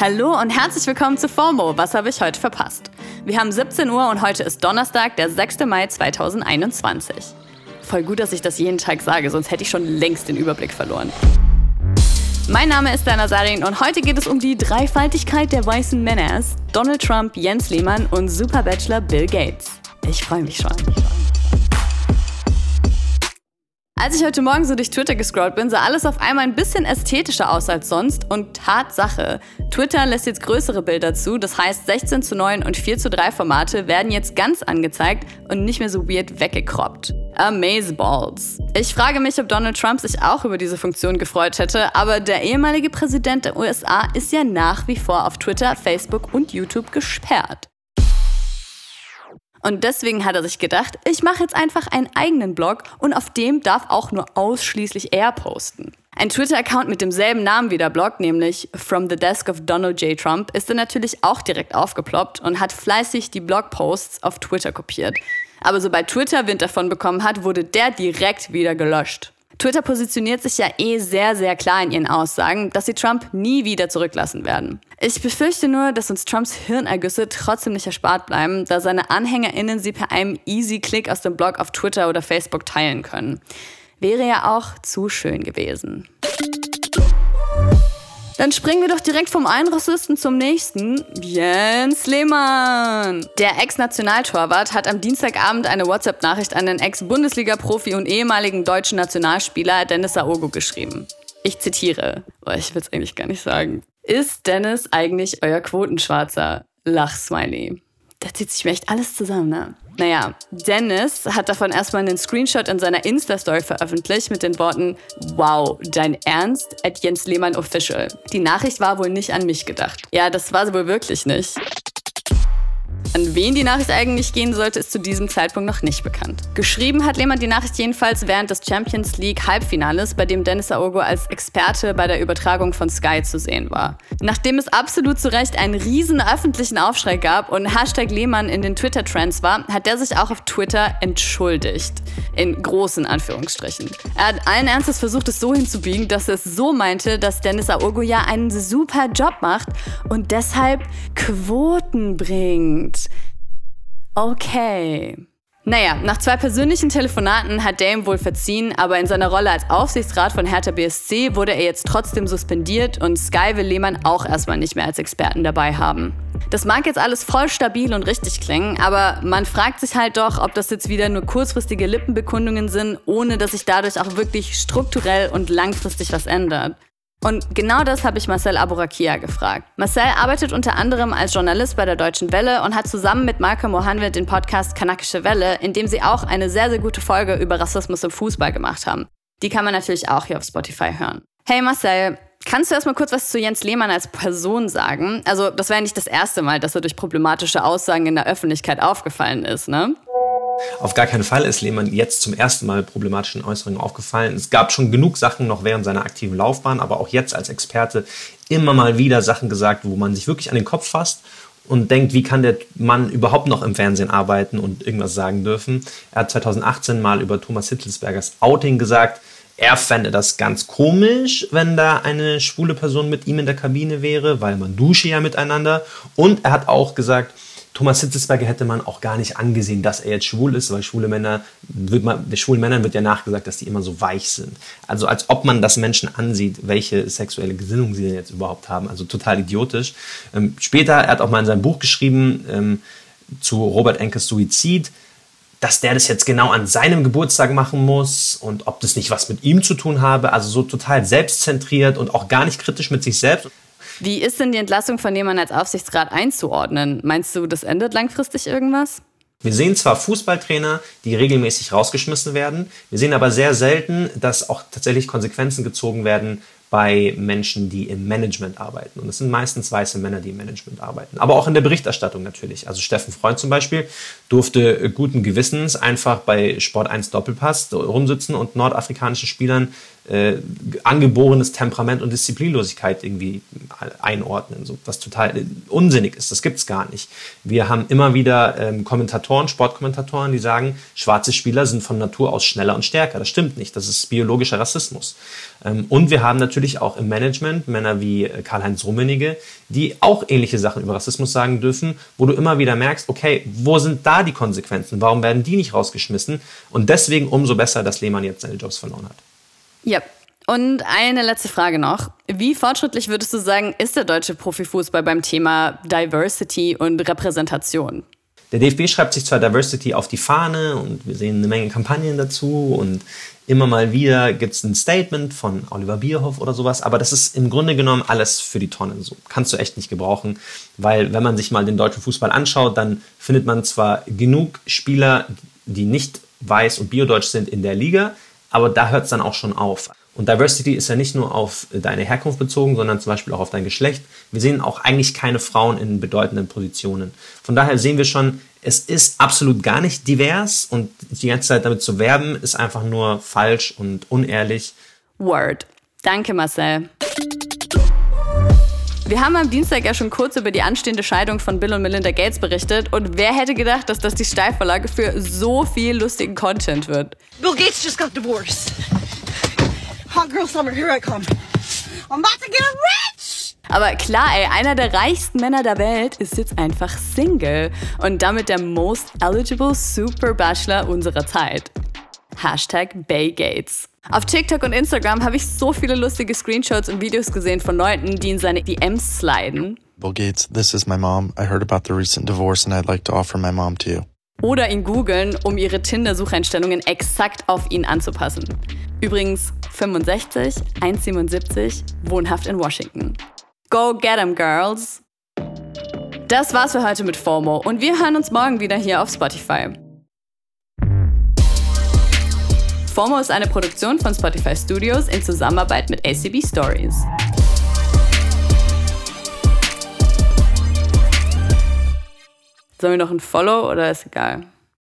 Hallo und herzlich willkommen zu FOMO. Was habe ich heute verpasst? Wir haben 17 Uhr und heute ist Donnerstag, der 6. Mai 2021. Voll gut, dass ich das jeden Tag sage, sonst hätte ich schon längst den Überblick verloren. Mein Name ist Dana Sarin und heute geht es um die Dreifaltigkeit der weißen Männers, Donald Trump, Jens Lehmann und Super Bachelor Bill Gates. Ich freue mich schon. Als ich heute Morgen so durch Twitter gescrollt bin, sah alles auf einmal ein bisschen ästhetischer aus als sonst. Und Tatsache, Twitter lässt jetzt größere Bilder zu. Das heißt, 16 zu 9 und 4 zu 3 Formate werden jetzt ganz angezeigt und nicht mehr so weird weggekroppt. Amazeballs. Ich frage mich, ob Donald Trump sich auch über diese Funktion gefreut hätte, aber der ehemalige Präsident der USA ist ja nach wie vor auf Twitter, Facebook und YouTube gesperrt. Und deswegen hat er sich gedacht, ich mache jetzt einfach einen eigenen Blog und auf dem darf auch nur ausschließlich er posten. Ein Twitter-Account mit demselben Namen wie der Blog, nämlich From the Desk of Donald J. Trump, ist dann natürlich auch direkt aufgeploppt und hat fleißig die Blogposts auf Twitter kopiert. Aber sobald Twitter Wind davon bekommen hat, wurde der direkt wieder gelöscht. Twitter positioniert sich ja eh sehr, sehr klar in ihren Aussagen, dass sie Trump nie wieder zurücklassen werden. Ich befürchte nur, dass uns Trumps Hirnergüsse trotzdem nicht erspart bleiben, da seine AnhängerInnen sie per einem Easy-Click aus dem Blog auf Twitter oder Facebook teilen können. Wäre ja auch zu schön gewesen. Dann springen wir doch direkt vom einen Rassisten zum nächsten. Jens Lehmann. Der Ex-Nationaltorwart hat am Dienstagabend eine WhatsApp-Nachricht an den Ex-Bundesliga-Profi und ehemaligen deutschen Nationalspieler Dennis Aogo geschrieben. Ich zitiere. Oh, ich will es eigentlich gar nicht sagen. Ist Dennis eigentlich euer Quotenschwarzer? Lach-Smiley. Da zieht sich mir echt alles zusammen, ne? Naja, Dennis hat davon erstmal einen Screenshot in seiner Insta-Story veröffentlicht mit den Worten Wow, dein Ernst? At Jens Lehmann Official. Die Nachricht war wohl nicht an mich gedacht. Ja, das war sie wohl wirklich nicht. An wen die Nachricht eigentlich gehen sollte, ist zu diesem Zeitpunkt noch nicht bekannt. Geschrieben hat Lehmann die Nachricht jedenfalls während des Champions League Halbfinales, bei dem Dennis Aogo als Experte bei der Übertragung von Sky zu sehen war. Nachdem es absolut zu Recht einen riesen öffentlichen Aufschrei gab und Hashtag Lehmann in den Twitter-Trends war, hat er sich auch auf Twitter entschuldigt. In großen Anführungsstrichen. Er hat allen Ernstes versucht, es so hinzubiegen, dass er es so meinte, dass Dennis Aogo ja einen super Job macht und deshalb Quoten bringt. Okay. Naja, nach zwei persönlichen Telefonaten hat Dame wohl verziehen, aber in seiner Rolle als Aufsichtsrat von Hertha BSC wurde er jetzt trotzdem suspendiert und Sky will Lehmann auch erstmal nicht mehr als Experten dabei haben. Das mag jetzt alles voll stabil und richtig klingen, aber man fragt sich halt doch, ob das jetzt wieder nur kurzfristige Lippenbekundungen sind, ohne dass sich dadurch auch wirklich strukturell und langfristig was ändert. Und genau das habe ich Marcel Abourakia gefragt. Marcel arbeitet unter anderem als Journalist bei der Deutschen Welle und hat zusammen mit Marco Mohanwet den Podcast Kanakische Welle, in dem sie auch eine sehr, sehr gute Folge über Rassismus im Fußball gemacht haben. Die kann man natürlich auch hier auf Spotify hören. Hey Marcel, Kannst du erstmal kurz was zu Jens Lehmann als Person sagen? Also, das wäre nicht das erste Mal, dass er durch problematische Aussagen in der Öffentlichkeit aufgefallen ist, ne? Auf gar keinen Fall ist Lehmann jetzt zum ersten Mal problematischen Äußerungen aufgefallen. Es gab schon genug Sachen noch während seiner aktiven Laufbahn, aber auch jetzt als Experte immer mal wieder Sachen gesagt, wo man sich wirklich an den Kopf fasst und denkt, wie kann der Mann überhaupt noch im Fernsehen arbeiten und irgendwas sagen dürfen. Er hat 2018 mal über Thomas Hitzelsbergers Outing gesagt, er fände das ganz komisch, wenn da eine schwule Person mit ihm in der Kabine wäre, weil man dusche ja miteinander. Und er hat auch gesagt, Thomas Hitzelsberger hätte man auch gar nicht angesehen, dass er jetzt schwul ist, weil schwule Männer, wird man, der schwulen Männern wird ja nachgesagt, dass die immer so weich sind. Also als ob man das Menschen ansieht, welche sexuelle Gesinnung sie denn jetzt überhaupt haben. Also total idiotisch. Ähm, später, er hat auch mal in seinem Buch geschrieben ähm, zu Robert Enkes Suizid, dass der das jetzt genau an seinem Geburtstag machen muss und ob das nicht was mit ihm zu tun habe. Also so total selbstzentriert und auch gar nicht kritisch mit sich selbst. Wie ist denn die Entlassung von jemandem als Aufsichtsrat einzuordnen? Meinst du, das ändert langfristig irgendwas? Wir sehen zwar Fußballtrainer, die regelmäßig rausgeschmissen werden, wir sehen aber sehr selten, dass auch tatsächlich Konsequenzen gezogen werden bei Menschen, die im Management arbeiten. Und es sind meistens weiße Männer, die im Management arbeiten. Aber auch in der Berichterstattung natürlich. Also Steffen Freund zum Beispiel durfte guten Gewissens einfach bei Sport 1 Doppelpass rumsitzen und nordafrikanischen Spielern äh, angeborenes Temperament und Disziplinlosigkeit irgendwie einordnen, so, was total äh, unsinnig ist. Das gibt's gar nicht. Wir haben immer wieder ähm, Kommentatoren, Sportkommentatoren, die sagen, schwarze Spieler sind von Natur aus schneller und stärker. Das stimmt nicht. Das ist biologischer Rassismus. Ähm, und wir haben natürlich auch im Management Männer wie äh, Karl-Heinz Rummenigge, die auch ähnliche Sachen über Rassismus sagen dürfen, wo du immer wieder merkst, okay, wo sind da die Konsequenzen? Warum werden die nicht rausgeschmissen? Und deswegen umso besser, dass Lehmann jetzt seine Jobs verloren hat. Ja. Und eine letzte Frage noch. Wie fortschrittlich würdest du sagen, ist der deutsche Profifußball beim Thema Diversity und Repräsentation? Der DFB schreibt sich zwar Diversity auf die Fahne und wir sehen eine Menge Kampagnen dazu und immer mal wieder gibt es ein Statement von Oliver Bierhoff oder sowas, aber das ist im Grunde genommen alles für die Tonne. So kannst du echt nicht gebrauchen, weil wenn man sich mal den deutschen Fußball anschaut, dann findet man zwar genug Spieler, die nicht weiß und biodeutsch sind in der Liga, aber da hört es dann auch schon auf. Und Diversity ist ja nicht nur auf deine Herkunft bezogen, sondern zum Beispiel auch auf dein Geschlecht. Wir sehen auch eigentlich keine Frauen in bedeutenden Positionen. Von daher sehen wir schon, es ist absolut gar nicht divers und die ganze Zeit damit zu werben, ist einfach nur falsch und unehrlich. Word. Danke, Marcel. Wir haben am Dienstag ja schon kurz über die anstehende Scheidung von Bill und Melinda Gates berichtet und wer hätte gedacht, dass das die Steilvorlage für so viel lustigen Content wird? Bill Gates just got divorced. Hot girl summer, here I come. I'm about to get rich! Aber klar, ey, einer der reichsten Männer der Welt ist jetzt einfach Single und damit der most eligible Super Bachelor unserer Zeit. Hashtag BayGates. Auf TikTok und Instagram habe ich so viele lustige Screenshots und Videos gesehen von Leuten, die in seine DMs sliden. Bill Gates, this is my mom. I heard about the recent divorce and I'd like to offer my mom to you. Oder ihn googeln, um ihre Tinder-Sucheinstellungen exakt auf ihn anzupassen. Übrigens 65, 1,77, wohnhaft in Washington. Go get 'em, Girls! Das war's für heute mit FOMO und wir hören uns morgen wieder hier auf Spotify. FOMO ist eine Produktion von Spotify Studios in Zusammenarbeit mit ACB Stories. Sollen wir noch ein Follow oder ist egal?